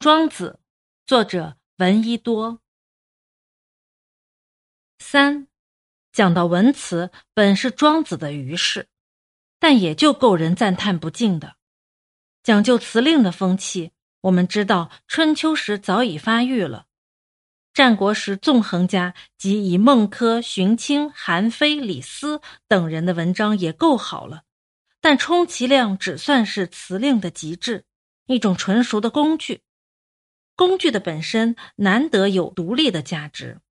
庄子，作者闻一多。三，讲到文辞，本是庄子的余事，但也就够人赞叹不尽的。讲究辞令的风气，我们知道春秋时早已发育了。战国时，纵横家及以孟轲、荀卿、韩非、李斯等人的文章也够好了，但充其量只算是辞令的极致，一种纯熟的工具。工具的本身难得有独立的价值，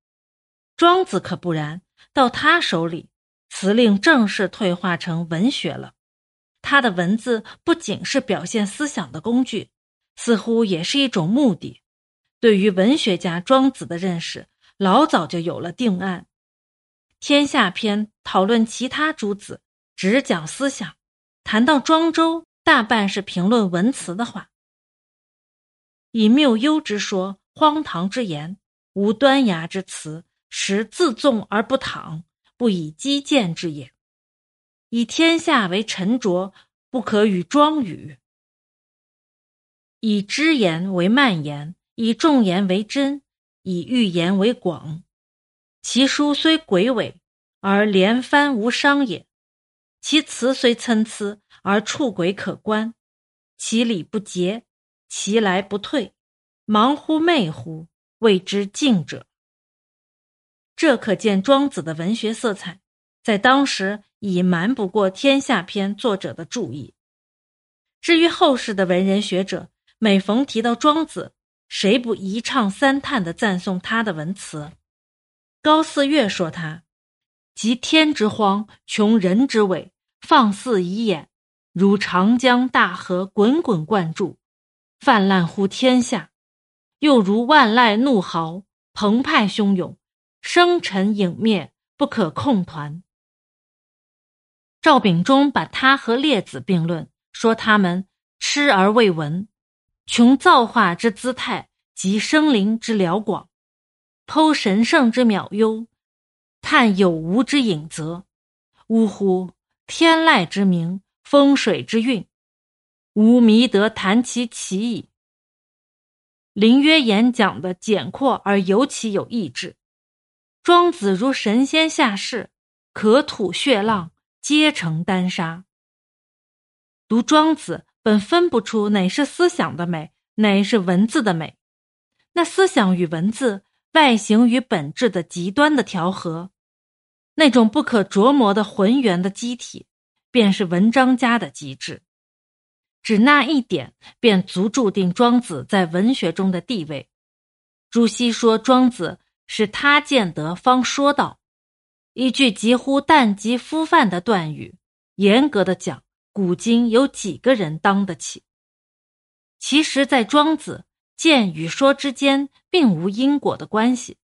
庄子可不然。到他手里，辞令正式退化成文学了。他的文字不仅是表现思想的工具，似乎也是一种目的。对于文学家庄子的认识，老早就有了定案。《天下篇》讨论其他诸子，只讲思想；谈到庄周，大半是评论文辞的话。以谬幽之说，荒唐之言，无端崖之词，实自纵而不淌，不以击谏之也。以天下为沉着，不可与庄语；以知言为蔓言，以众言为真，以欲言为广。其书虽诡伪，而连帆无伤也；其词虽参差，而触轨可观；其理不竭。其来不退，忙乎昧乎，谓之静者。这可见庄子的文学色彩，在当时已瞒不过《天下篇》作者的注意。至于后世的文人学者，每逢提到庄子，谁不一唱三叹的赞颂他的文辞？高四月说他：“集天之荒，穷人之伟，放肆以眼，如长江大河滚滚灌注。”泛滥乎天下，又如万籁怒嚎，澎湃汹涌，生沉影灭，不可控团。赵秉忠把他和列子并论，说他们痴而未闻，穷造化之姿态及生灵之辽广，剖神圣之渺幽，探有无之隐则。呜呼！天籁之鸣，风水之运。无弥得谈其奇矣。林约言讲的简阔而尤其有意志。庄子如神仙下世，可吐血浪，皆成丹砂。读庄子本分不出哪是思想的美，哪是文字的美。那思想与文字、外形与本质的极端的调和，那种不可琢磨的浑圆的机体，便是文章家的极致。只那一点，便足注定庄子在文学中的地位。朱熹说庄子是他见得方说道，一句几乎淡及夫范的断语。严格的讲，古今有几个人当得起？其实，在庄子见与说之间，并无因果的关系。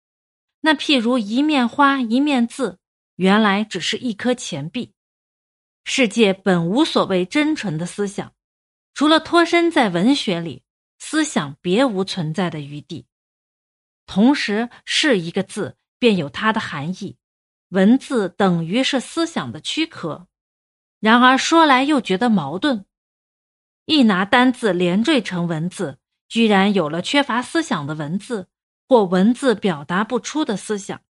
那譬如一面花，一面字，原来只是一颗钱币。世界本无所谓真纯的思想。除了脱身在文学里，思想别无存在的余地。同时，是一个字便有它的含义，文字等于是思想的躯壳。然而说来又觉得矛盾：一拿单字连缀成文字，居然有了缺乏思想的文字，或文字表达不出的思想。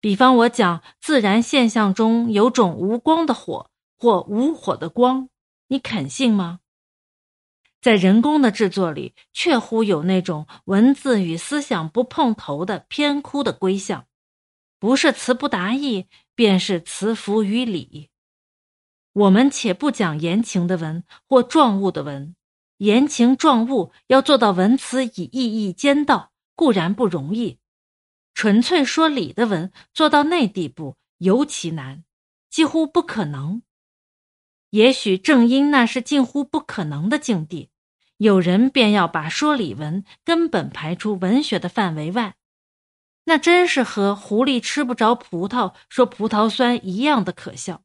比方我讲自然现象中有种无光的火，或无火的光，你肯信吗？在人工的制作里，确乎有那种文字与思想不碰头的偏枯的归向，不是词不达意，便是词浮于理。我们且不讲言情的文或状物的文，言情状物要做到文词以意义兼到，固然不容易；纯粹说理的文，做到那地步尤其难，几乎不可能。也许正因那是近乎不可能的境地，有人便要把说理文根本排出文学的范围外，那真是和狐狸吃不着葡萄说葡萄酸一样的可笑。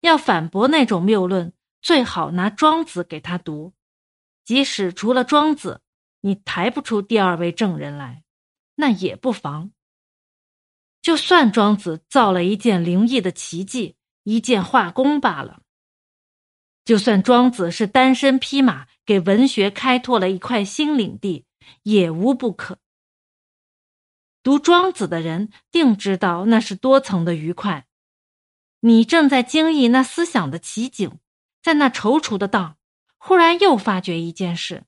要反驳那种谬论，最好拿庄子给他读，即使除了庄子，你抬不出第二位证人来，那也不妨。就算庄子造了一件灵异的奇迹，一件画工罢了。就算庄子是单身匹马，给文学开拓了一块新领地，也无不可。读庄子的人定知道那是多层的愉快。你正在经历那思想的奇景，在那踌躇的当，忽然又发觉一件事。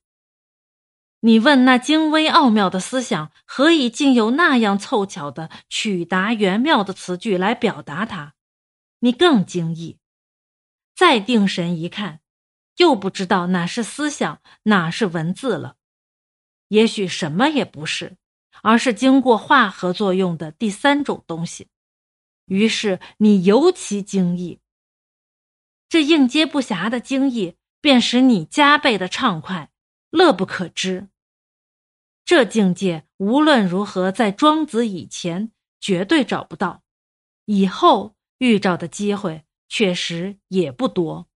你问那精微奥妙的思想，何以竟有那样凑巧的曲达圆妙的词句来表达它？你更惊异。再定神一看，又不知道哪是思想，哪是文字了。也许什么也不是，而是经过化合作用的第三种东西。于是你尤其惊异。这应接不暇的惊异，便使你加倍的畅快。乐不可支。这境界无论如何，在庄子以前绝对找不到，以后遇着的机会确实也不多。